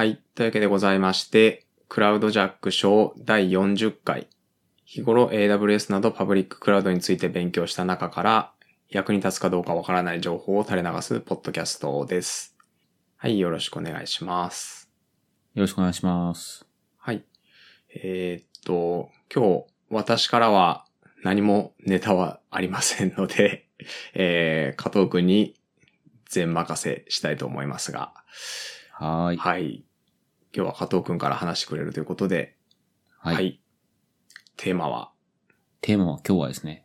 はい。というわけでございまして、クラウドジャックショー第40回。日頃 AWS などパブリッククラウドについて勉強した中から役に立つかどうかわからない情報を垂れ流すポッドキャストです。はい。よろしくお願いします。よろしくお願いします。はい。えーっと、今日私からは何もネタはありませんので、えー、加藤くんに全任せしたいと思いますが、はーい。はい。今日は加藤くんから話してくれるということで、はい。はい。テーマは、テーマは今日はですね、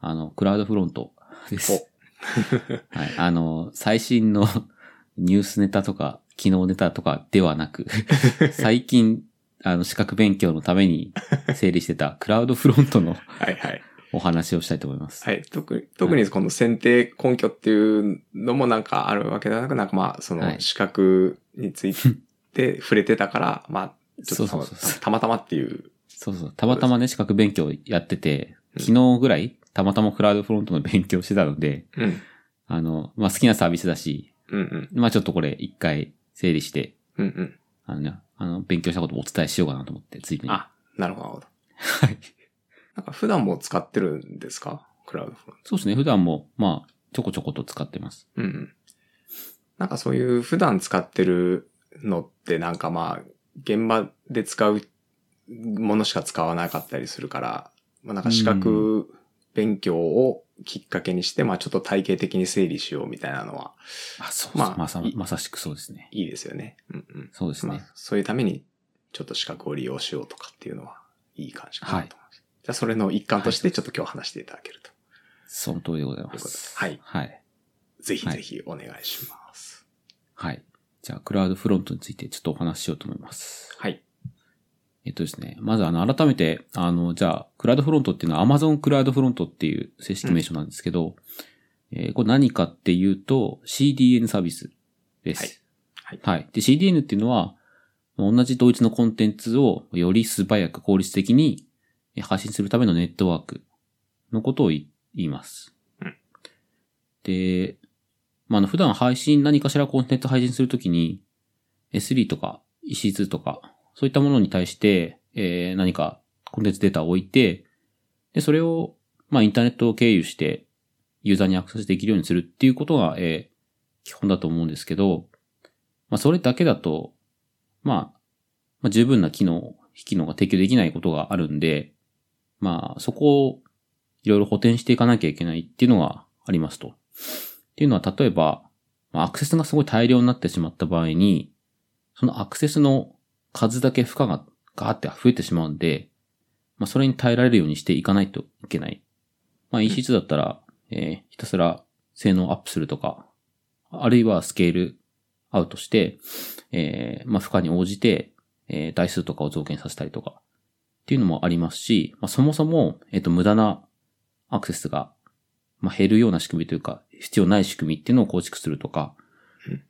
あの、クラウドフロントです。はい。あの、最新の ニュースネタとか、機能ネタとかではなく、最近、あの、資格勉強のために整理してたクラウドフロントのはいはい。お話をしたいと思います。はい。特に、特にこの選定根拠っていうのもなんかあるわけではなく、なんかまあ、そのはい資格について触れてたから、まあ、ちょっとたまそうそうそうたまたまっていう。そうそう。たまたまね、資格勉強やってて、うん昨日ぐらい、たまたまクラウドフロントの勉強してたので、うん。あの、まあ、好きなサービスだし、うんうん。まあ、ちょっとこれ一回整理して、うんうん。あのね、あの、勉強したことをお伝えしようかなと思って、ついでに。あ、なるほどなるほど。はい。なんか普段も使ってるんですか？クラウドフロント。そうですね。普段も、まあ、ちょこちょこと使ってます。うんうん。なんかそういう普段使ってるのってなんかまあ、現場で使うものしか使わなかったりするから、まあなんか資格勉強をきっかけにして、まあちょっと体系的に整理しようみたいなのはあ、そうまあまさい、まさしくそうですね。いいですよね。うんうん。そうですね。まあそういうためにちょっと資格を利用しようとかっていうのはいい感じかなと思います。じゃあそれの一環としてちょっと今日話していただけると。その通りでございま。ということですはいはい。ぜひぜひお願いします。はい。じゃあ、クラウドフロントについてちょっとお話ししようと思います。はい。えっとですね。まず、あの、改めて、あの、じゃあ、クラウドフロントっていうのは Amazon クラウドフロントっていう正式名称なんですけど、えーこれ何かっていうと CDN サービスです。はいはい。で、CDN っていうのは、同じ同一のコンテンツをより素早く効率的にえー配信するためのネットワークのことを言い言います。うんで、まあ、あの、普段配信、何かしらコンテンツ配信するときに、S3 とか EC2 とか、そういったものに対して、えー何かコンテンツデータを置いて、で、それを、まあ、インターネットを経由して、ユーザーにアクセスできるようにするっていうことが、えー基本だと思うんですけど、まあ、それだけだと、まあ、まあ、十分な機能、非機能が提供できないことがあるんで、まあ、そこをいろいろ補填していかなきゃいけないっていうのがありますと。っていうのは、例えば、まあ、アクセスがすごい大量になってしまった場合に、そのアクセスの数だけ負荷がガーって増えてしまうんで、まあ、それに耐えられるようにしていかないといけない。まあ、EC2 だったら、えーひたすら性能をアップするとか、あるいはスケールアウトして、えーまあ、負荷に応じて、えー台数とかを増減させたりとか、っていうのもありますし、まあ、そもそも、えっ、と、無駄なアクセスが、まあ、減るような仕組みというか、必要ない仕組みっていうのを構築するとか。うん、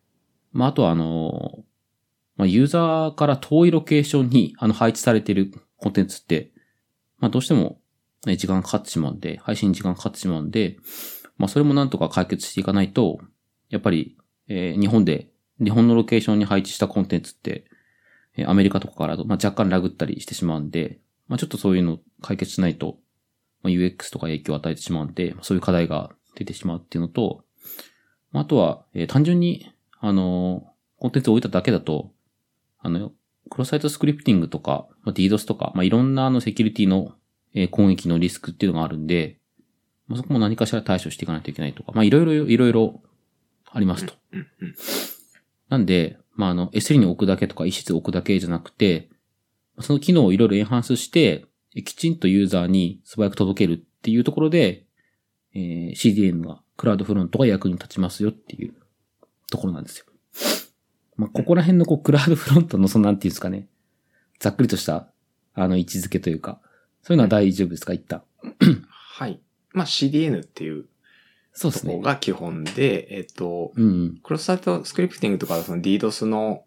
まあ、あとはあの、まあ、ユーザーから遠いロケーションにあの配置されているコンテンツって、まあ、どうしても、ね、時間がかかってしまうんで、配信に時間がかかってしまうんで、まあ、それもなんとか解決していかないと、やっぱり、えー日本で、日本のロケーションに配置したコンテンツって、えーアメリカとかからだと、まあ、若干ラグったりしてしまうんで、まあ、ちょっとそういうのを解決しないと、まあ、UX とか影響を与えてしまうんで、そういう課題が出てしまうっていうのと、あとは、えー単純に、あのーコンテンツを置いただけだと、あの、クロスサイトスクリプティングとか、まあ、DDoS とか、まあ、いろんなあのセキュリティの、えー攻撃のリスクっていうのがあるんで、まあ、そこも何かしら対処していかないといけないとか、まあ、いろいろ、いろいろありますと。なんで、まあ、あの、S3 に置くだけとか、EC2 置くだけじゃなくて、その機能をいろいろエンハンスして、きちんとユーザーに素早く届けるっていうところで、えー CDN が、クラウドフロントが役に立ちますよっていうところなんですよ。まあ、ここら辺のこう、クラウドフロントのそのなんていうんですかね、ざっくりとした、あの、位置づけというか、そういうのは大丈夫ですか一旦。はい。まあ CDN っていうそうですね。が基本で、えっと、うんうん。クロスサイトスクリプティングとかその DDoS の、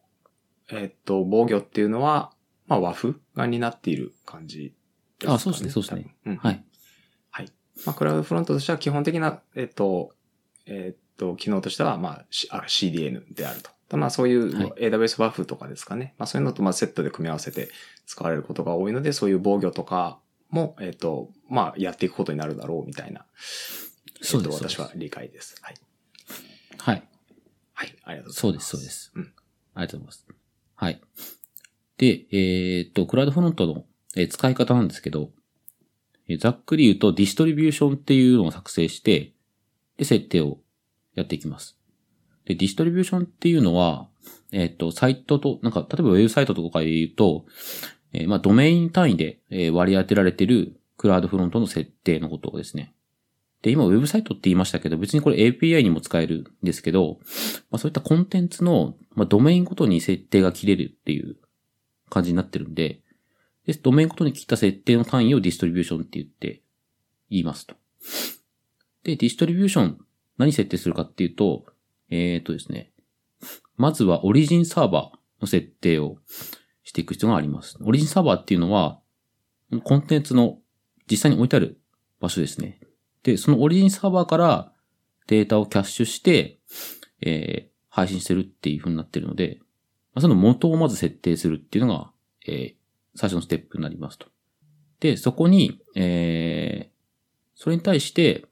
えっと、防御っていうのは、まあ和風が担っている感じですかね。あそうですねそうですね。うん。はい。まあクラウドフロントとしては基本的な、えっと、えっと、機能としては、まあ、CDN であると。まあそういうはい AWS バフとかですかね。まあそういうのとまあセットで組み合わせて使われることが多いので、そういう防御とかも、えっ、と、まあやっていくことになるだろうみたいな、そうですえ私は理解です。はい。はい。はい。ありがとうございます。そうです、そうです。うん。ありがとうございます。はい。で、えーっと、クラウドフロントの、えー使い方なんですけど、えーざっくり言うと、ディストリビューションっていうのを作成して、で、設定をやっていきます。で、ディストリビューションっていうのは、えーっと、サイトと、なんか、例えばウェブサイトとかで言うと、えーまあ、ドメイン単位で、え割り当てられてるクラウドフロントの設定のことですね。で、今、ウェブサイトって言いましたけど、別にこれ API にも使えるんですけど、まあ、そういったコンテンツの、まあ、ドメインごとに設定が切れるっていう感じになってるんで、です、ドメインごとに切った設定の単位をディストリビューションって言って言いますと。で、ディストリビューション何設定するかっていうと、えーとですね、まずはオリジンサーバーの設定をしていく必要があります。オリジンサーバーっていうのは、コンテンツの実際に置いてある場所ですね。で、そのオリジンサーバーからデータをキャッシュして、えー配信してるっていう風になってるので、その元をまず設定するっていうのが、えー最初のステップになりますと。で、そこに、えーそれに対して、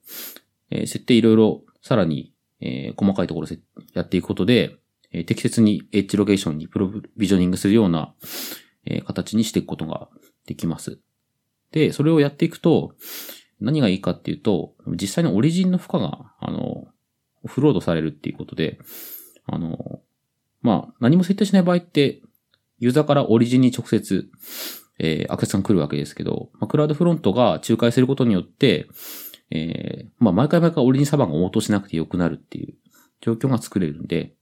えー設定いろいろさらに、えー細かいところやっていくことで、えー適切にエッジロケーションにプロビジョニングするような、えー形にしていくことができます。で、それをやっていくと、何がいいかっていうと、実際のオリジンの負荷が、あの、オフロードされるっていうことで、あの、まあ、何も設定しない場合って、ユーザーからオリジンに直接、えーアクセスが来るわけですけど、まあ、クラウドフロントが仲介することによって、えーまあ、毎回毎回オリジンサーバーが応答しなくてよくなるっていう状況が作れるんで、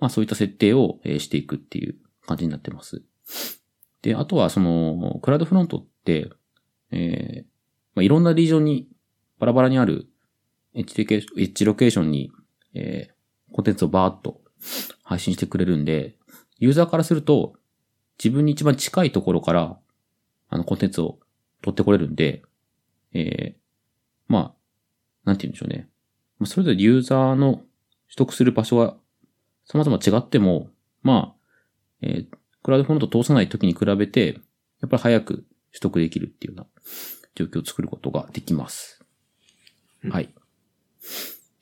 まあ、そういった設定を、えーしていくっていう感じになってます。で、あとはその、クラウドフロントって、えーまあ、いろんなリージョンにバラバラにあるエッジロケーションションに、えーコンテンツをバーッと配信してくれるんで、ユーザーからすると、自分に一番近いところから、あの、コンテンツを取ってこれるんで、えーまあ、なんて言うんでしょうね。まあそれぞれユーザーの取得する場所は様々違っても、まあ、えークラウドフロント通さない時に比べて、やっぱり早く取得できるっていうような状況を作ることができます。うんはい。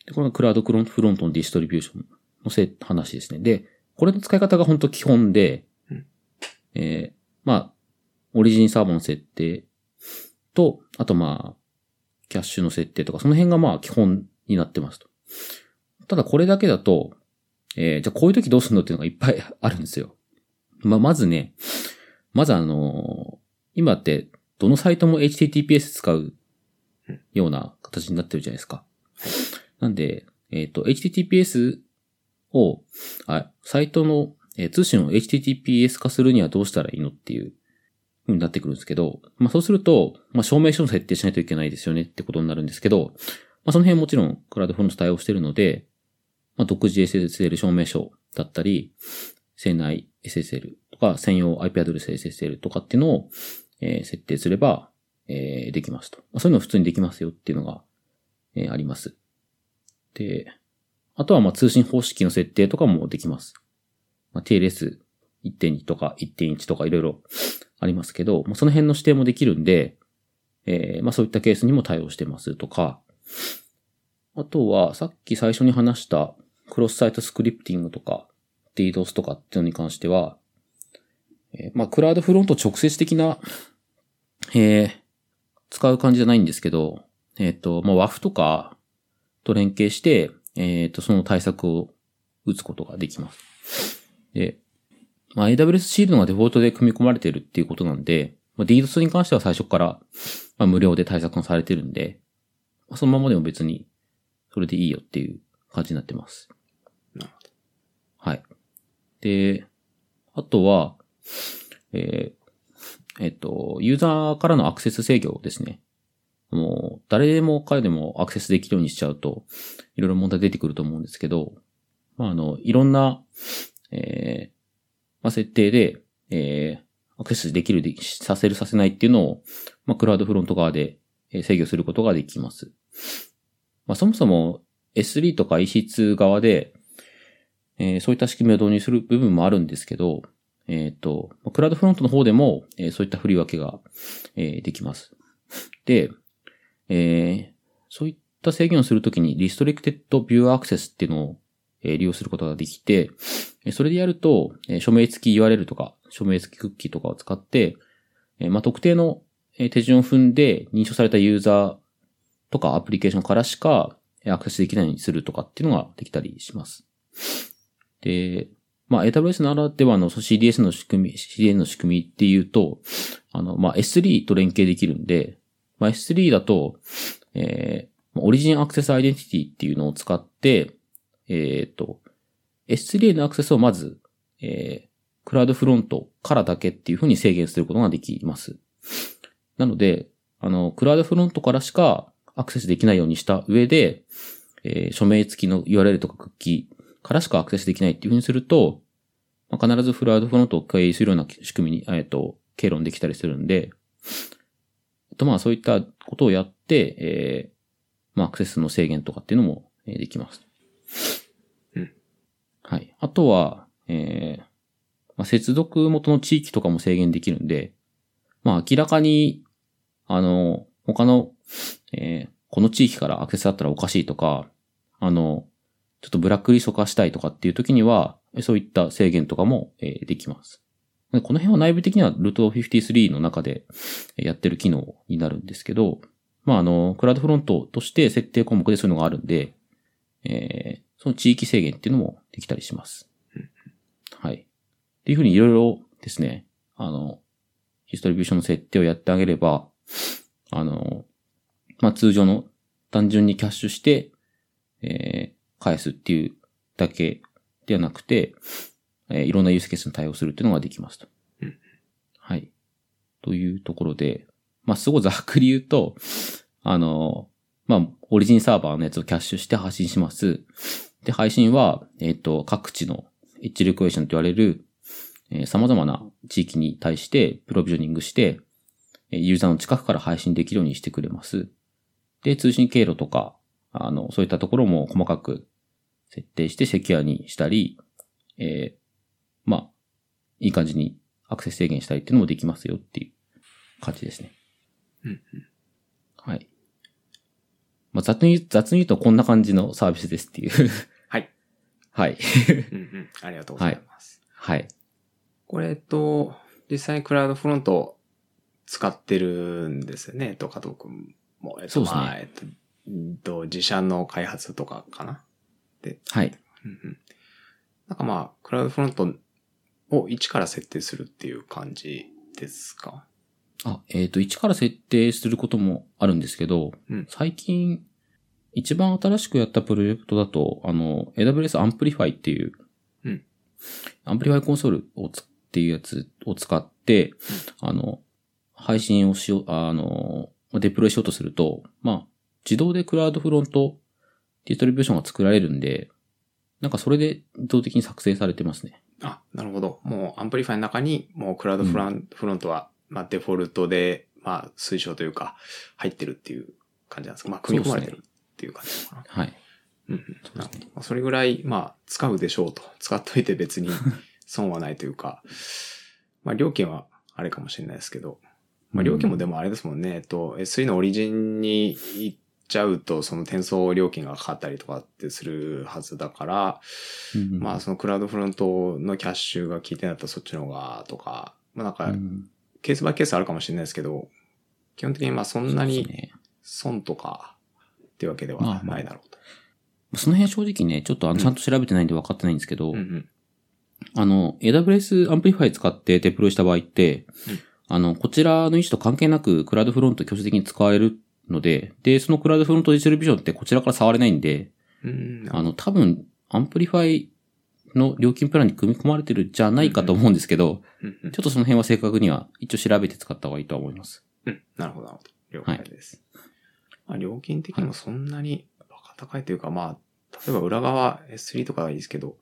でこれがクラウドフロントのディストリビューションのせ話ですね。で、これの使い方が本当基本で、うんえーまあ、オリジンサーバーの設定と、あとまあ、キャッシュの設定とか、その辺がまあ基本になってますと。ただこれだけだと、えーじゃあこういう時どうするのっていうのがいっぱい あるんですよ。まあ、まずね、まずあのー今ってどのサイトも HTTPS 使うような形になってるじゃないですか。なんで、えっ、と、HTTPS を、あ、サイトの、えー通信を HTTPS 化するにはどうしたらいいのっていう風になってくるんですけど、まあそうすると、まあ証明書の設定しないといけないですよねってことになるんですけど、まあその辺もちろんクラウドフロント対応してるので、まあ独自 SSL 証明書だったり、船内 SSL とか専用 IP アドレス SSL とかっていうのを、えー設定すれば、えーできますと。まあそういうの普通にできますよっていうのが、えーあります。で、あとはまあ通信方式の設定とかもできます。まあ、TLS1.2 とか1.1とかいろいろありますけど、まあ、その辺の指定もできるんで、えーまあそういったケースにも対応してますとか、あとはさっき最初に話したクロスサイトスクリプティングとか DDoS とかっていうのに関しては、えーまあクラウドフロント直接的な、えー使う感じじゃないんですけど、えっ、と、まあ WAF とかと連携して、えっ、と、その対策を打つことができます。で、まあ、AWS シールドがデフォルトで組み込まれてるっていうことなんで、まあ、DDoS に関しては最初から、まあ、無料で対策がされてるんで、まあ、そのままでも別に、それでいいよっていう感じになってます。なるはい。で、あとは、えーえっと、ユーザーからのアクセス制御ですね。もう、誰でも彼でもアクセスできるようにしちゃうと、いろいろ問題出てくると思うんですけど、まあ、あの、いろんな、えーまあ、設定で、えーアクセスできるで、させるさせないっていうのを、まあ、クラウドフロント側で制御することができます。まあ、そもそも S3 とか EC2 側で、えーそういった仕組みを導入する部分もあるんですけど、えっ、と、クラウドフロントの方でも、えーそういった振り分けが、えーできます。で、えーそういった制限をするときに、Restricted View Access っていうのを、利用することができて、えそれでやると、え署名付き URL とか、署名付きクッキーとかを使って、えまあ、特定のえ手順を踏んで認証されたユーザーとかアプリケーションからしかえアクセスできないようにするとかっていうのができたりします。で、まあ、AWS ならではのその CDS の仕組み、CDN の仕組みっていうと、あの、まあ、S3 と連携できるんで、まあ、S3 だと、えーオリジンアクセスアイデンティティっていうのを使って、えっ、と、S3 へのアクセスをまず、えークラウドフロントからだけっていうふうに制限することができます。なので、あの、クラウドフロントからしかアクセスできないようにした上で、えー署名付きの URL とかクッキーからしかアクセスできないっていうふうにすると、まあ、必ずクラウドフロントを経由するような仕組みに、えっ、と、経論できたりするんで、と、まあ、そういったことをやって、えーまあ、アクセスの制限とかっていうのも、できます。はい。あとは、えーまあ、接続元の地域とかも制限できるんで、まあ、明らかに、あの、他の、えーこの地域からアクセスあったらおかしいとか、あの、ちょっとブラックリスト化したいとかっていう時には、そういった制限とかも、えーできます。この辺は内部的には Root53 の中でやってる機能になるんですけど、まあ、あの、クラウドフロントとして設定項目でそういうのがあるんで、えーその地域制限っていうのもできたりします。はい。っていうふうにいろいろですね、あの、ディストリビューションの設定をやってあげれば、あの、まあ、通常の単純にキャッシュして、えー返すっていうだけではなくて、えーいろんなユースケースに対応するっていうのができますと。うんはい。というところで、まあ、すごいざっくり言うと、あの、まあ、オリジンサーバーのやつをキャッシュして配信します。で、配信は、えっ、と、各地のエッジレクエーションと言われる、えー様々な地域に対してプロビジョニングして、えーユーザーの近くから配信できるようにしてくれます。で、通信経路とか、あの、そういったところも細かく設定してセキュアにしたり、えーまあ、いい感じにアクセス制限したりっていうのもできますよっていう感じですね。うんうんはい。まあ、雑に言う、雑に言うとこんな感じのサービスですっていう。はい。はい。うんうん。ありがとうございます。はい。これ、えっと、実際にクラウドフロント使ってるんですよね、えっと、加藤くんも。えっと、そうですねまあ、えっと、自社の開発とかかな。で、はい。うんうん。なんかまあ、クラウドフロントを一から設定するっていう感じですか？あ、えっ、と、一から設定することもあるんですけど、うん最近、一番新しくやったプロジェクトだと、あの、AWS Amplify っていう、うん。Amplify コンソールをつっていうやつを使って、あの、配信をしよう、あの、デプロイしようとすると、まあ、自動で CloudFront distribution が作られるんで、なんかそれで自動的に作成されてますね。あ、なるほど。もう Amplify の中に、もう CloudFront は、まあデフォルトで、まあ推奨というか、入ってるっていう感じなんですか？まあ組み込まれてるっていう感じかな？はい。うんうん。なるほどまあそれぐらい、まあ使うでしょうと。使っといて別に 損はないというか、まあ料金はあれかもしれないですけど、まあ料金もでもあれですもんね。えっと、S3 のオリジンに行っちゃうと、その転送料金がかかったりとかってするはずだから、うんまあそのクラウドフロントのキャッシュが効いてんだったらそっちの方がとか、まあなんかうんケースバイケースあるかもしれないですけど、基本的にまあそんなに損とかっていうわけではないだろうと。その辺正直ね、ちょっとあの、うんちゃんと調べてないんで分かってないんですけど、うんうん。あの、AWS Amplify 使ってデプロイした場合って、うんあの、こちらの位置と関係なくクラウドフロント強制的に使えるので、で、そのクラウドフロントディストリビューションってこちらから触れないんで、うん。あの、多分、Amplify の料金プランに組み込まれてるんじゃないかと思うんですけど、ちょっとその辺は正確には一応調べて使った方がいいとは思います。うん。なるほど、なるほど。了解です。まあ料金的にもそんなにバカ高いというか、まあ、例えば裏側 S3 とかはいいですけど、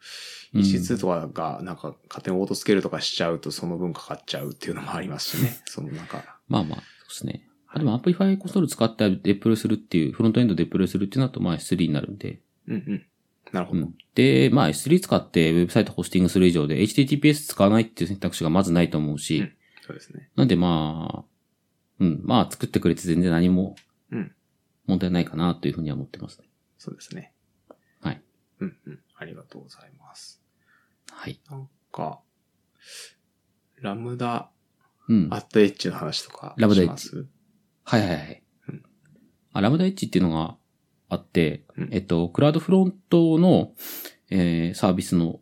うん EC2 とかがなんか勝手にオートスケールとかしちゃうとその分かかっちゃうっていうのもありますしね。そのなんか、まあまあ、そうですね。あでも Amplify コンソール使ってデプロイするっていう、フロントエンドデプロイするっていうのだと、まあ S3 になるんで、うんうん。なるほど。うん。で、まあ S3 使ってウェブサイトホスティングする以上で HTTPS 使わないっていう選択肢がまずないと思うし、うんそうですね。なんでまあ、うん、まあ作ってくれて全然何もうん。問題ないかなというふうには思ってますね。そうですね。はい。うんうん。ありがとうございます。はい。なんか、ラムダうん。アットエッジの話とかラムダエッジはいはいはいうん。あ、ラムダエッジっていうのがあって、うんえっと、クラウドフロントの、えーサービスの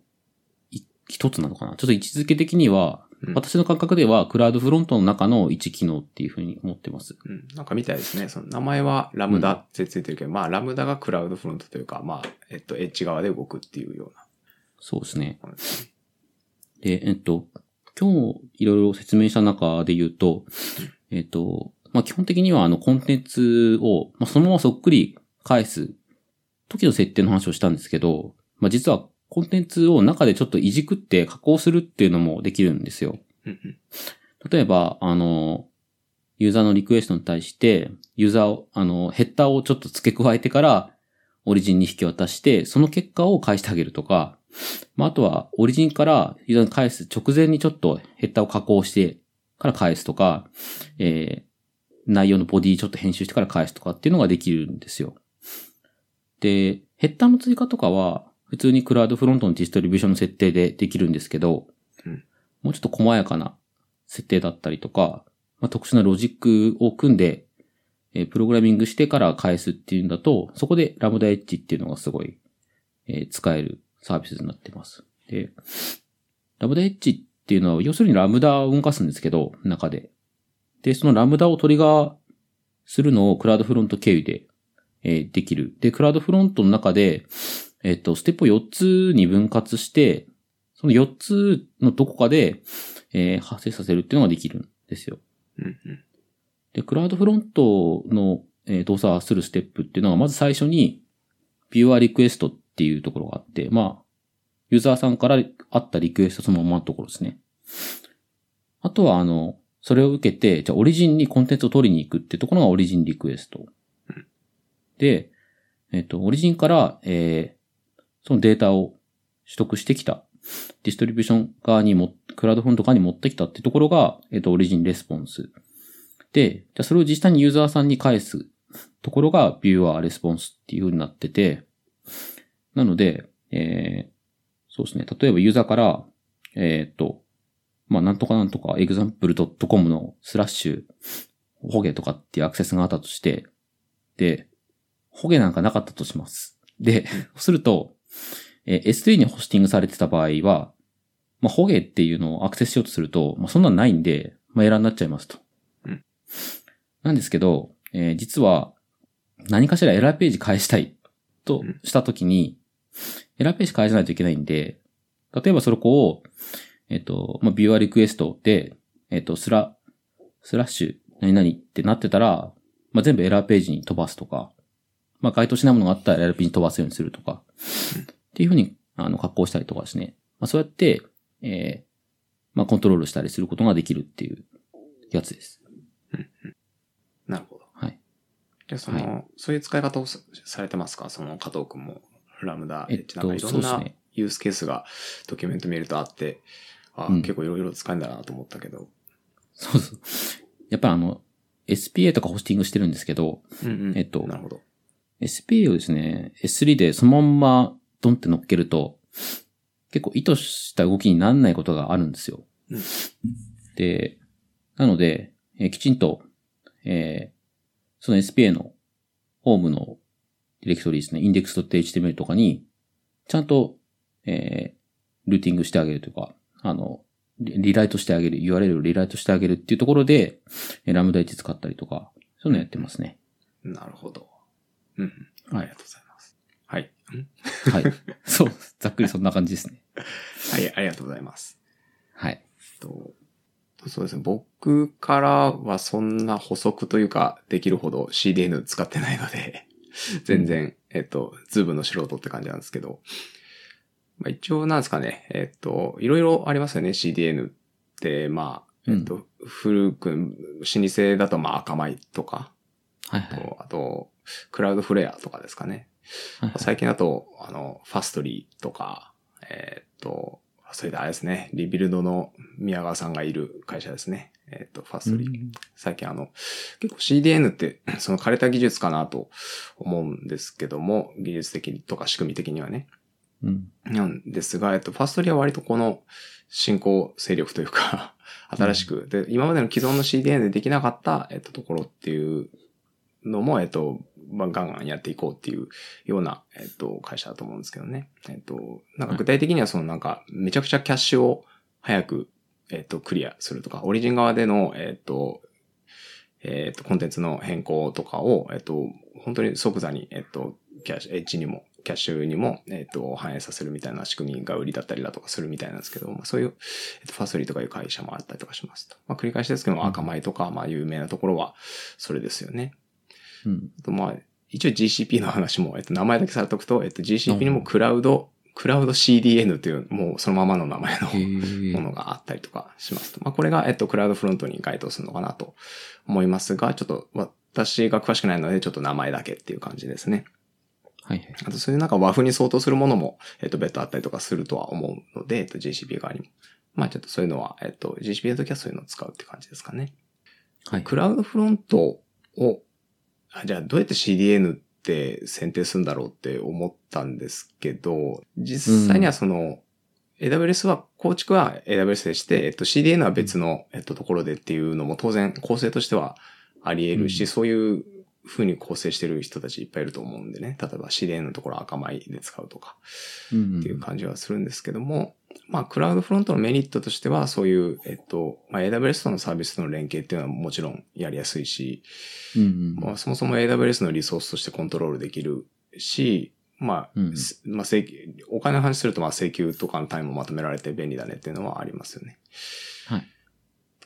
い一つなのかな？ちょっと位置づけ的には、うん私の感覚ではクラウドフロントの中の一機能っていうふうに思ってます。うん。なんかみたいですね。その名前はラムダってついてるけど、まあラムダがクラウドフロントというか、まあ、えっと、エッジ側で動くっていうようなそうですね。ものですね。で、えっと、今日いろいろ説明した中で言うと、えっと、まあ、基本的にはあのコンテンツを、まあ、そのままそっくり返す時の設定の話をしたんですけど、まあ、実はコンテンツを中でちょっといじくって加工するっていうのもできるんですよ。例えば、あの、ユーザーのリクエストに対して、ユーザーを、あの、ヘッダーをちょっと付け加えてから、オリジンに引き渡して、その結果を返してあげるとか、まあ、あとは、オリジンからユーザーに返す直前にちょっとヘッダーを加工してから返すとか、えー、内容のボディちょっと編集してから返すとかっていうのができるんですよ。で、ヘッダーの追加とかは、普通にクラウドフロントのディストリビューションの設定でできるんですけど、うんもうちょっと細やかな設定だったりとか、まあ、特殊なロジックを組んで、えープログラミングしてから返すっていうんだと、そこでラムダエッジっていうのがすごい、えー使えるサービスになってます。で、ラムダエッジっていうのは、要するにラムダを動かすんですけど、中で。で、そのラムダをトリガーするのを CloudFront 経由で、えーできる。で、 CloudFront の中で、えっ、と、ステップを4つに分割して、その4つのどこかで、えー発生させるっていうのができるんですよ。うんうん。で、 CloudFront の、えー動作をするステップっていうのが、まず最初に、 viewer request っていうところがあって、まあ、ユーザーさんからあったリクエストそのままのところですね。あとは、あの、それを受けて、じゃあ origin にコンテンツを取りに行くっていうところが origin request。で、えっ、と、 origin から、えーそのデータを取得してきた。 distribution 側にも、 CloudFront 側に持ってきたってところが、えっ、と、 origin response。で、じゃそれを実際にユーザーさんに返すところが、 viewer response っていう風になってて、なので、えー、そうですね。例えばユーザーから、えっ、と、まあ、なんとかなんとか、example.com のスラッシュ、ホゲとかっていうアクセスがあったとして、で、ホゲなんかなかったとします。で、すると、えー S3 にホスティングされてた場合は、まあ、ホゲっていうのをアクセスしようとすると、まあ、そんなんないんで、まあ、エラーになっちゃいますと。うんなんですけど、えー実は、何かしらエラーページ返したいとうんしたときに、エラーページ返さないといけないんで、例えばそれこを、えっ、と、まあ、 viewer request で、えっ、と、スラ、スラッシュ、何々ってなってたら、まあ、全部エラーページに飛ばすとか、まあ、該当しないものがあったらエラーページに飛ばすようにするとか、っていうふうに、あの、格好したりとかですね。まあ、そうやって、えーまあ、コントロールしたりすることができるっていうやつです。なるほど。はい。じゃあその、はそういう使い方をさされてますか？その加藤くんも、ラムダ。えっとなんかいろんなユースケースがドキュメント見るとあって、あ、うん結構いろいろ使えるんだなと思ったけど。そうそう。やっぱりあの、SPA とかホスティングしてるんですけど、うんうん。えっとなるほど。SPA をですね、S3 でそのまんまドンって乗っけると、結構意図した動きにならないことがあるんですよ。うんで、なので、えーきちんと、えーその SPA のホームのディレクトリですね、index.html とかに、ちゃんと、えールーティングしてあげるというか、あの、リリライトしてあげる、URL をリライトしてあげるっていうところで、えーラムダ1使ったりとか、そういうのやってますね。なるほど。うんうん。ありがとうございます。はい。んはい。そう、ざっくりそんな感じですね。はい、ありがとうございます。はい。とそうですね。僕からはそんな補足というか、できるほど CDN 使ってないので、全然、えっと、ズームの素人って感じなんですけど、まあ、一応なんですかね、えっと、いろいろありますよね、CDN って、まあ、えっと、古く、老舗だとまあ赤米とか、はいはい。とあと、クラウドフレアとかですかね。最近だと、あの、ファストリーとか、えーっと、それであれですね、リビルドの宮川さんがいる会社ですね。えーっと、ファストリー。最近あの、結構 CDN って その枯れた技術かなと思うんですけども、技術的にとか仕組み的にはね。うん。なんですが、えっと、ファストリーは割とこの進行勢力というか、新しく、で、今までの既存の CDN でできなかった、えっと、ところっていうのも、えっと、まあ、ガンガンやっていこうっていうような、えっと、会社だと思うんですけどね。えっと、なんか具体的にはそのなんか、めちゃくちゃキャッシュを早く、えっと、クリアするとか、オリジン側での、えっと、えっと、コンテンツの変更とかを、えっと、本当に即座に、えっと、キャッシュ、エッジにも、キャッシュにも、えっと、反映させるみたいな仕組みが売りだったりだとかするみたいなんですけど、まあ、そういう、えっと、ファスリーとかいう会社もあったりとかしますと。まあ、繰り返しですけど、赤米とか、まあ、有名なところは、それですよね。うん。あとまあ、一応 GCP の話も、えっと、名前だけされておくと、えっと、GCP にもクラウド、クラウド CDN という、もうそのままの名前のものがあったりとかしますと。まあ、これが、えっと、クラウドフロントに該当するのかなと思いますが、ちょっと私が詳しくないので、ちょっと名前だけっていう感じですね。はいはい。あと、そういうなんか和風に相当するものも、えっと、別途あったりとかするとは思うので、えっと、GCP 側にも。まあ、ちょっとそういうのは、えっと、GCP の時はそういうのを使うって感じですかね。はい。クラウドフロントを、あじゃあどうやって CDN って選定するんだろうって思ったんですけど、実際にはその、AWS は、構築は AWS でして、えっと、CDN は別の、えっと、ところでっていうのも当然構成としてはあり得るし、うんそういう風に構成してる人たちいっぱいいると思うんでね。例えば CDN のところ赤米で使うとか。うんっていう感じはするんですけども、まあ、クラウドフロントのメリットとしては、そういう、えっと、まあ、AWS とのサービスとの連携っていうのはもちろんやりやすいし、うんうん。まあ、そもそも AWS のリソースとしてコントロールできるし、まあ、うんすまあ、請求お金の話すると、まあ、請求とかのタイムもまとめられて便利だねっていうのはありますよね。はい。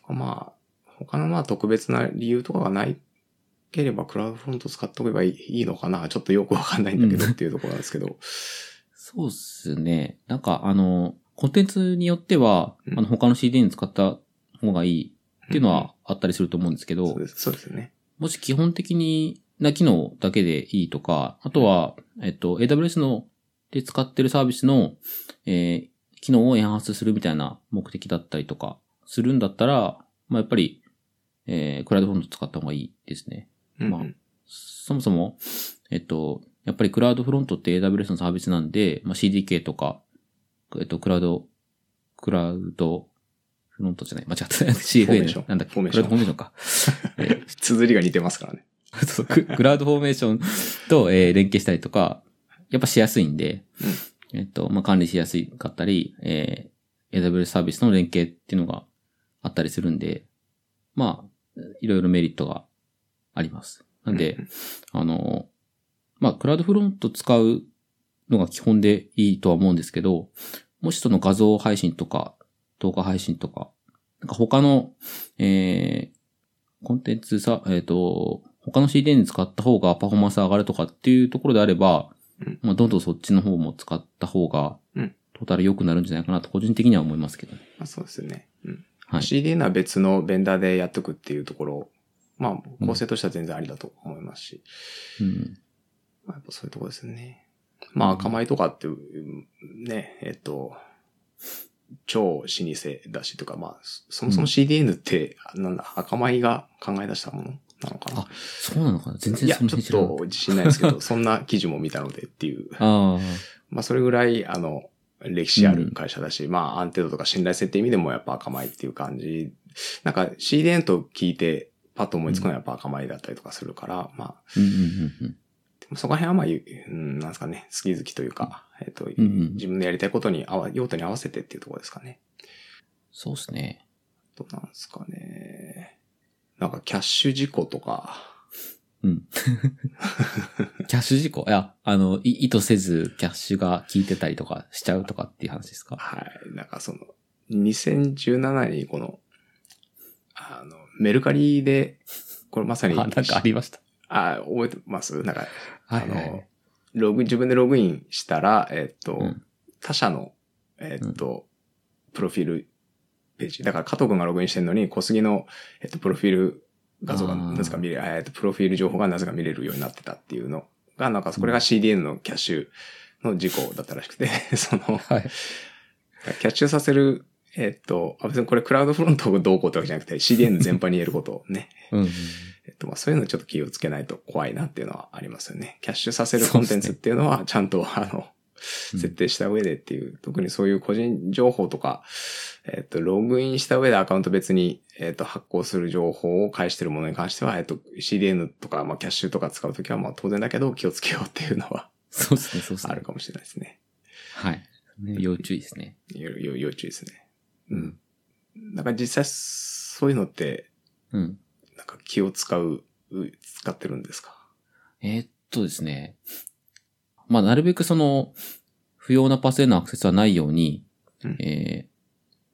まあ、他のまあ、特別な理由とかがないければ、クラウドフロント使っておけばいいいいのかなちょっとよくわかんないんだけどうんっていうところなんですけど。そうっすね。なんか、あの、コンテンツによっては、うん。あの、他の CDN 使った方がいいっていうのはあったりすると思うんですけど、そうです、そうですよね。もし基本的にな機能だけでいいとか、あとは、えっと、AWS ので使ってるサービスの、えー機能をエンハンスするみたいな目的だったりとかするんだったら、まあ、やっぱり、えークラウドフロント使った方がいいですね。まあうん。そもそも、えっと、やっぱりクラウドフロントって AWS のサービスなんで、まあ、CDK とか、えっと、クラウド、 CloudFront じゃない、間違った。フォーメーショ CFN ンなんだっけ？フォーメーションクラウドフォーメーションか。えー綴りが似てますからね。ク CloudFormation と、えー連携したりとか、やっぱしやすいんで、えっと、まあ、管理しやすかったり、えー AWS サービスの連携っていうのがあったりするんで、まあ、いろいろメリットがあります。なんで、あの、まあ、クラウドフロント使うのが基本でいいとは思うんですけど、もしその画像配信とか、動画配信とか、なんか他の、えー、コンテンツさ、えっ、と、他の CDN に使った方がパフォーマンス上がるとかっていうところであれば、うんまあ、どんどんそっちの方も使った方がうん、トータル良くなるんじゃないかなと個人的には思いますけどね。まあ、そうですよね。うん。はい。CDN は別のベンダーでやっとくっていうところ、まあ、構成としては全然ありだと思いますし、うん。まあ、やっぱそういうところですよね。まあ、赤米とかって、うんね、えっと、超老舗だしとか、まあ、そもそも CDN って、なんだ、赤米が考え出したものなのかなあ、そうなのかな？全いや、然そのちょっと自信ないですけど、そんな記事も見たのでっていう。た。ああ。まあ、それぐらい、あの、歴史ある会社だし、まあ、安定度とか信頼性って意味でもやっぱ赤米っていう感じ。なんか CDN と聞いて、パッと思いつくのはやっぱ赤米だったりとかするから、まあ、うんうんうんうん。そこら辺はまあ、ゆうん、なんですかね、好き好きというか、えっ、と、んうん自分でやりたいことに合わ、用途に合わせてっていうところですかね。そうですね。どうなんですかね。なんかキャッシュ事故とか、うん。キャッシュ事故？いや、あの、い意図せずキャッシュが効いてたりとかしちゃうとかっていう話ですか？はい、なんかその、2017年にこの、あの、メルカリで、これまさに、あ、なんかありました。あ、覚えてます？なんか、はい、あの、はい。ログ、自分でログインしたら、えっと、うん他社の、えっと、プロフィールページ。だから加藤くんがログインしてるのに、小杉の、えっと、プロフィール画像がなぜか見れる、えっと、プロフィール情報がなぜか見れるようになってたっていうのが、なんかこれが CDN のキャッシュの事項だったらしくて、その、はい。キャッシュさせる、えっと、あ別にこれクラウドフロントをどうこうってわけじゃなくて、CDN 全般に言えることをね。うんうん。えっと、まあそういうのちょっと気をつけないと怖いなっていうのはありますよね。キャッシュさせるコンテンツっていうのは、ちゃんと、あの、うん設定した上でっていう、特にそういう個人情報とか、えっと、ログインした上でアカウント別に、えっと、発行する情報を返してるものに関しては、えっと、CDN とか、まあ、キャッシュとか使うときは、まあ、当然だけど、気をつけようっていうのは、そうですね、そうですね。あるかもしれないですね。はい。ね要注意ですね。要注意ですね。うん。なんか実際、そういうのって、うん。なんか気を使う、う使ってるんですか？えーっとですね。まあ、なるべくその、不要なパスへのアクセスはないように、うんえー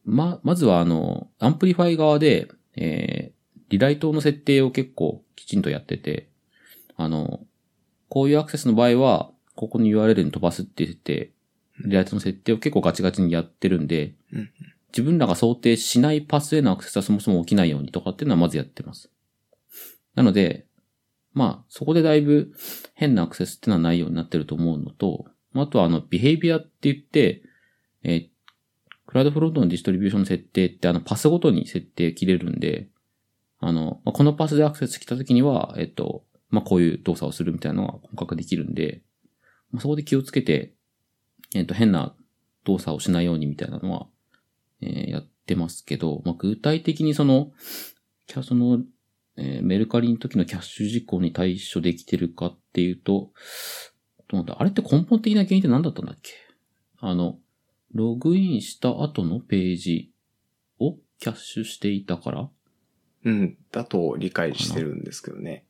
ま、まずはあの、 Amplify 側で、えー rewrite の設定を結構きちんとやってて、あの、こういうアクセスの場合は、ここの URL に飛ばすって言って、リライトの設定を結構ガチガチにやってるんで、うん自分らが想定しないパスへのアクセスはそもそも起きないようにとかっていうのはまずやってます。なので、まあ、そこでだいぶ変なアクセスっていうのはないようになってると思うのと、あとはあの、ビヘイビアって言って、えークラウドフロントのディストリビューションの設定ってあの、パスごとに設定切れるんで、あの、まあこのパスでアクセス来た時には、えっと、まあ、こういう動作をするみたいなのが本格できるんで、まあ、そこで気をつけて、えっと、変な動作をしないようにみたいなのは、えーやってますけど、まあ、具体的にその、キャその、えーメルカリの時のキャッシュ事項に対処できてるかっていうと、どうなんだあれって根本的な原因って何だったんだっけ？あの、ログインした後のページをキャッシュしていたから？うん。だと理解してるんですけどね。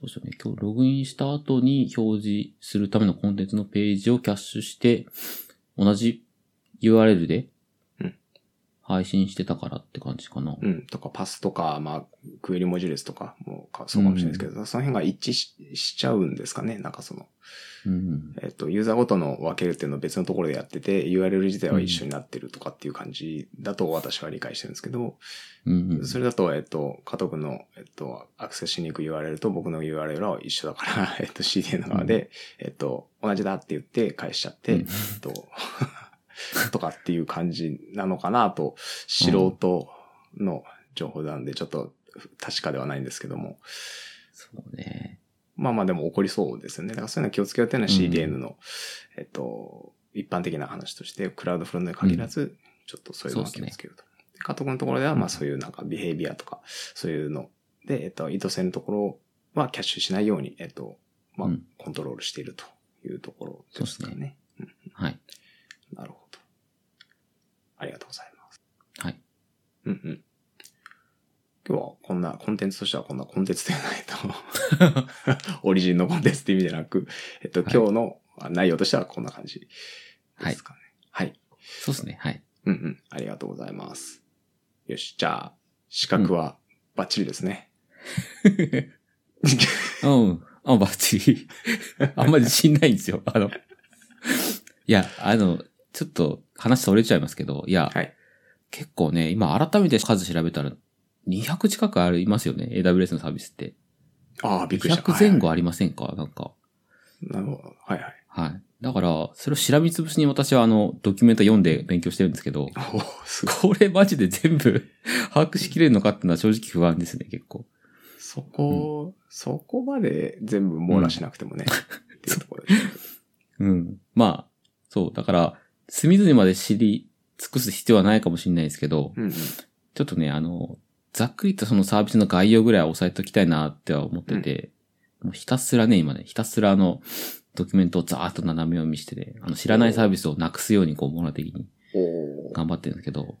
そうですよね。今日ログインした後に表示するためのコンテンツのページをキャッシュして、同じ URL でうん配信してたからって感じかな。うん。とか、パスとか、まあ、クエリ文字列とかもかそうかもしれないですけど、その辺が一致ししちゃうんですかね。なんかその、うん。えっと、ユーザーごとの分けるっていうのを別のところでやってて、URL 自体は一緒になってるとかっていう感じだと私は理解してるんですけど、うんうん。それだと、えっと、加藤君の、えっと、アクセスしに行く URL と僕の URL は一緒だから、えっと、CDN 側で、えっと、同じだって言って返しちゃって、うんえっと、とかっていう感じなのかなと、素人の情報なんで、ちょっと確かではないんですけども、そうね。まあまあでも起こりそうですよね。だからそういうのは気をつけようっていうのはうん CDN の、えっと、一般的な話として、クラウドフロントに限らず、ちょっとそういうのは気をつけようと。で加藤君のところでは、まあそういうなんかビヘイビアとか、そういうので、えっと、意図せぬところはキャッシュしないように、えっと、まあうん、コントロールしているというところですかそうね。はい。なるほど。ありがとうございます。はい。うんうん。今日はこんな、コンテンツとしてはこんなコンテンツではないと。オリジンのコンテンツって意味じゃなく、えっと、はい今日の内容としてはこんな感じですかね。はい。そうですね。はい。うんうん。ありがとうございます。よし。じゃあ、資格はバッチリですね。うん。あ、バッチリ。あんまり自信ないんですよ。あの、いや、あの、ちょっと話それちゃいますけど、いや、はい。結構ね、今改めて数調べたら、200近くありますよね。AWS のサービスって。ああ、びっくりした。200前後はありませんか、なんか。いはいなるほど。はいはい。はい。だから、それをしらみつぶしに私はあの、ドキュメント読んで勉強してるんですけど。これマジで全部 把握しきれるのかっていうのは正直不安ですね、結構。そこ、そこまで全部網羅しなくてもね。っていうところですね うん。まあ、そう。だから、隅々まで知り尽くす必要はないかもしれないですけど、うんうん。ちょっとね、あの、ざっくりとそのサービスの概要ぐらいは押さえておきたいなっては思ってて、もうひたすらね、今ね、ひたすらあの、ドキュメントをザーッと斜め読みしてね、あの、知らないサービスをなくすようにこう、モラ的に頑張ってるんですけど、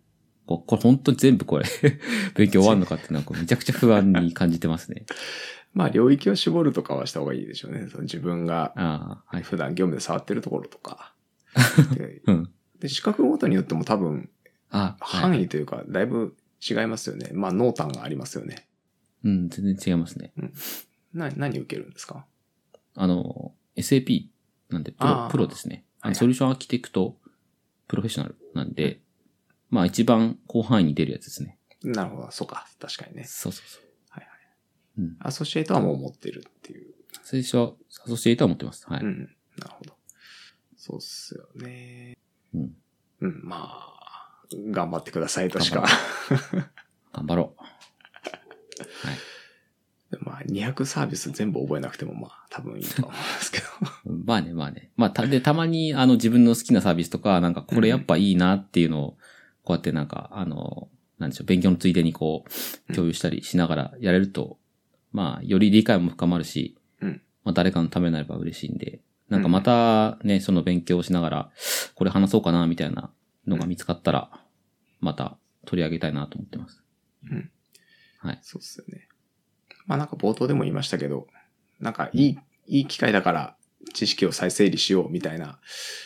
ここれ本当に全部これ、勉強終わるのかっていうのはめちゃくちゃ不安に感じてますね。まあ、領域を絞るとかはした方がいいでしょうね。その自分が。普段業務で触ってるところとか。で うん。で、資格ごとによっても多分、範囲というか、だいぶ違いますよね。まあ、濃淡がありますよね。うん、全然違いますね。な、何受けるんですか？あの、SAP なんで、プロプロですね。あはいはいのソリューションアーキテクトプロフェッショナルなんで、まあ一番広範囲に出るやつですね。なるほど。そうか。確かにね。そうそうそう。はいはい。うん。アソシエイトはもう持ってるっていう最初は誘していたと思ってます。はい。うん。なるほど。そうっすよね。うん。うん、まあ、頑張ってくださいとしか。頑張ろう。はい。まあ、200サービス全部覚えなくてもまあ、多分いいと思うんですけど。まあね、まあね。まあ、た、で、たまに、あの、自分の好きなサービスとか、なんか、これやっぱいいなっていうのを、こうやってなんか、あの、なんでしょう、勉強のついでにこう、共有したりしながらやれると、まあ、より理解も深まるし、うんまあ、誰かのためになれば嬉しいんで、なんかまたね、その勉強をしながら、これ話そうかな、みたいなのが見つかったら、また取り上げたいなと思ってます。うん。はい。そうっすよね。まあなんか冒頭でも言いましたけど、なんかいい、いい機会だから知識を再整理しようみたいな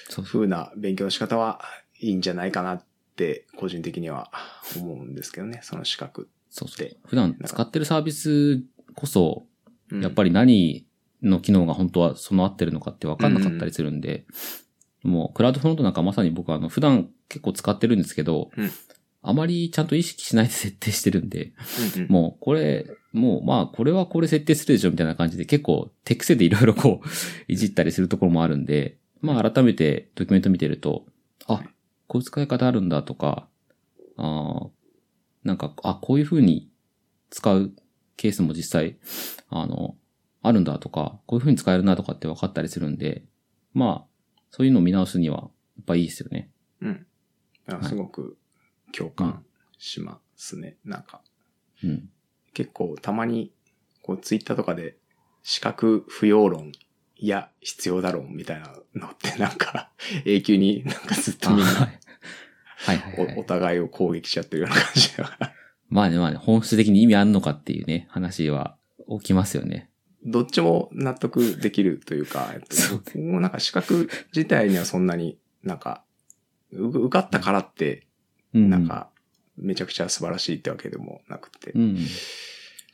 そう。風な勉強の仕方はいいんじゃないかなって個人的には思うんですけどね、その資格。そうそうで。普段使ってるサービスこそ、やっぱり、り何の機能が本当は備わってるのかって分かんなかったりするんで、もうクラウドフロントなんかまさに僕はあの普段結構使ってるんですけど、うん。あまりちゃんと意識しないで設定してるんで、うんうん。もうこれ、もうまあこれはこれ設定するでしょみたいな感じで結構手癖でいろいろこういじったりするところもあるんで、まあ改めてドキュメント見てると、あ、こういう使い方あるんだとか、あーなんか、あ、こういう風に使うケースも実際、あの、あるんだとか、こういう風に使えるなとかって分かったりするんで、まあ、そういうのを見直すには、やっぱいいですよね。うん。すごく共感しますね。なんか、うん。結構たまに、こうツイッターとかで、資格不要論、いや、必要だろうみたいなのってなんか、永久になんかずっとみんな、はいはいはい、はおおい。互いを攻撃しちゃってるような感じだから。まあね、まあね、本質的に意味あんのかっていうね、話は起きますよね。どっちも納得できるというか、えっとそうなんか資格自体にはそんなになんか、う受かったからって、うん。なんか、めちゃくちゃ素晴らしいってわけでもなくて、うん。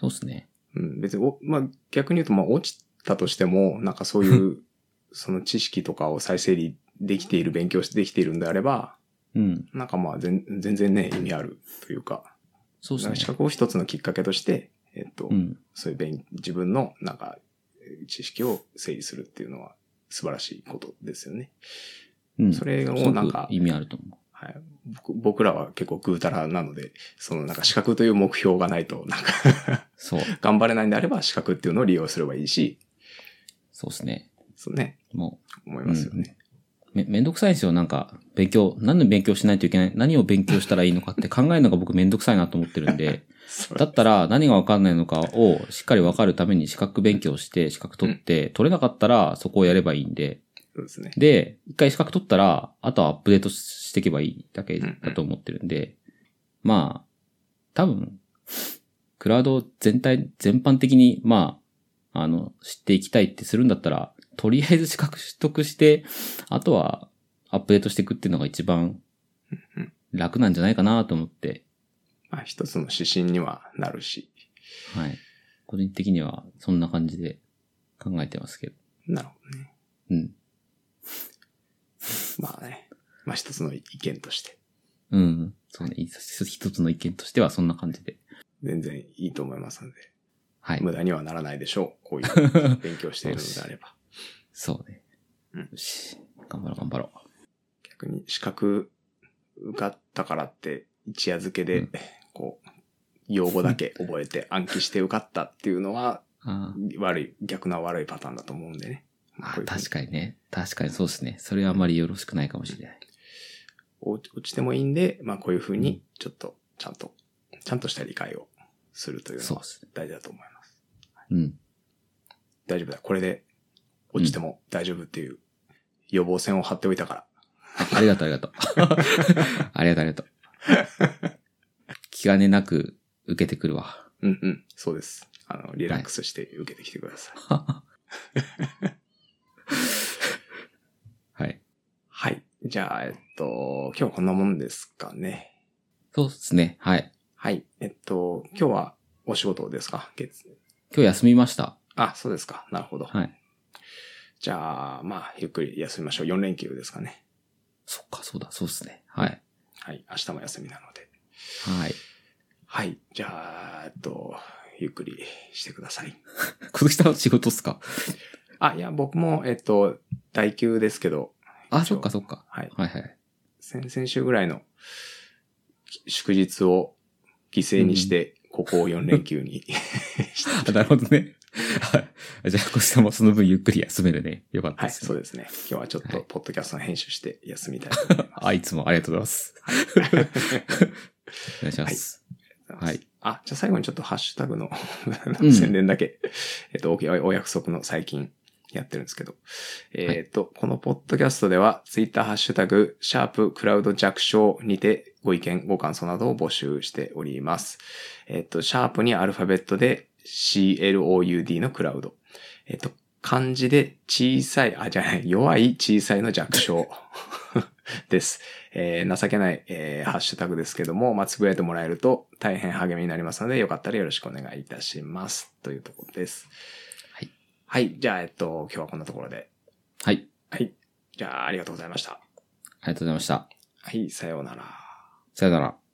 そうっすね。うん、別にお、まあ逆に言うと、まあ落ちたとしても、なんかそういう、その知識とかを再整理できている、勉強してできているんであれば、うん。なんかまあ全全然ね、意味あるというか、そうっすね資。格を一つのきっかけとして、えっと、うん。そういう勉自分のなんかえー知識を整理するっていうのは素晴らしいことですよね。うん。それをなんか意味あると思はい、僕僕らは結構ぐうたらなので、そのなんか資格という目標がないと、なんかう。そう。頑張れないんであれば資格っていうのを利用すればいいし、そうっすね。そうね、も思いますよね。う、め、めんどくさいんですよ。なんか、勉強、何の勉強しないといけない、何を勉強したらいいのかって考えるのが僕めんどくさいなと思ってるんで、だったら何がわかんないのかをしっかりわかるために資格勉強して、資格取って、取れなかったらそこをやればいいんで、そうですね。で、一回資格取ったら、あとはアップデートしていけばいいだけだと思ってるんで、まあ、多分、クラウド全体、全般的に、まあ、あの、知っていきたいってするんだったら、とりあえず資格取得して、あとはアップデートしていくっていうのが一番うん楽なんじゃないかなと思って、まあ一つの指針にはなるし、はい。個人的にはそんな感じで考えてますけど。なるほどね。うん。まあね、まあ一つの意見として、うん。そうね。一一つの意見としてはそんな感じで。全然いいと思いますので、はい。無駄にはならないでしょう。こういう 勉強しているのであれば。そうね。うんよし。頑張ろう頑張ろ逆に資格受かったからって一夜漬けで、うんこう、用語だけ覚えて暗記して受かったっていうのは悪い、逆な悪いパターンだと思うんでね。あ確かにね。確かにそうですね。それはあまりよろしくないかもしれない。落落ちてもいいんで、まあこういうふうにちょっとちゃんと、ちゃんとした理解をするというのはそうですね。大事だと思います。うん。大丈夫だ。これで落ちても大丈夫っていう予防線を張っておいたから。あありがとうありがとう。ありがとう ありがとう。気兼ねなく受けてくるわ。うんうん。そうです。あの、リラックスして受けてきてください。はい。はい。じゃあ、えっと、今日はこんなもんですかね。そうですね。はい。はい。えっと、今日はお仕事ですか？月。今日休みました。あ、そうですか。なるほど。はい。じゃあ、まあ、ゆっくり休みましょう。4連休ですかね。そっか、そうだ、そうですね。はい。はい。明日も休みなので。はい。はい。じゃあ、えっと、ゆっくりしてください。小さん仕事っすか？あ、いや、僕も、えっと、代休ですけど、あ、そっかそっか。はい。はいはい。先々週ぐらいの祝日を犠牲にして、ここを4連休に あなるほどね。はい。じゃあ、小さんもその分ゆっくり休めるね。よかったはい、です、ね。そうですね。今日はちょっと、はいポッドキャストの編集して休みたいと思います。あ、いつもありがとうございます。お願いします。はい。あ、じゃあ最後にちょっとハッシュタグのうん宣伝だけ、えっと、おお約束の最近やってるんですけど、えっと、このポッドキャストでは、ツイッターハッシュタグ、シャープクラウド弱小にてご意見、ご感想などを募集しております。えっと、シャープにアルファベットで CLOUD のクラウド。えっと、漢字で小さい、あ、じゃない、弱い小さいの弱小 です。えー情けない、えーハッシュタグですけども、まあ、つぶやいてもらえると大変励みになりますので、よかったらよろしくお願いいたします。というところです。はい。はい。じゃあ、えっと、今日はこんなところで。はい。はい。じゃあ、ありがとうございました。ありがとうございました。はい、さようなら。さよなら。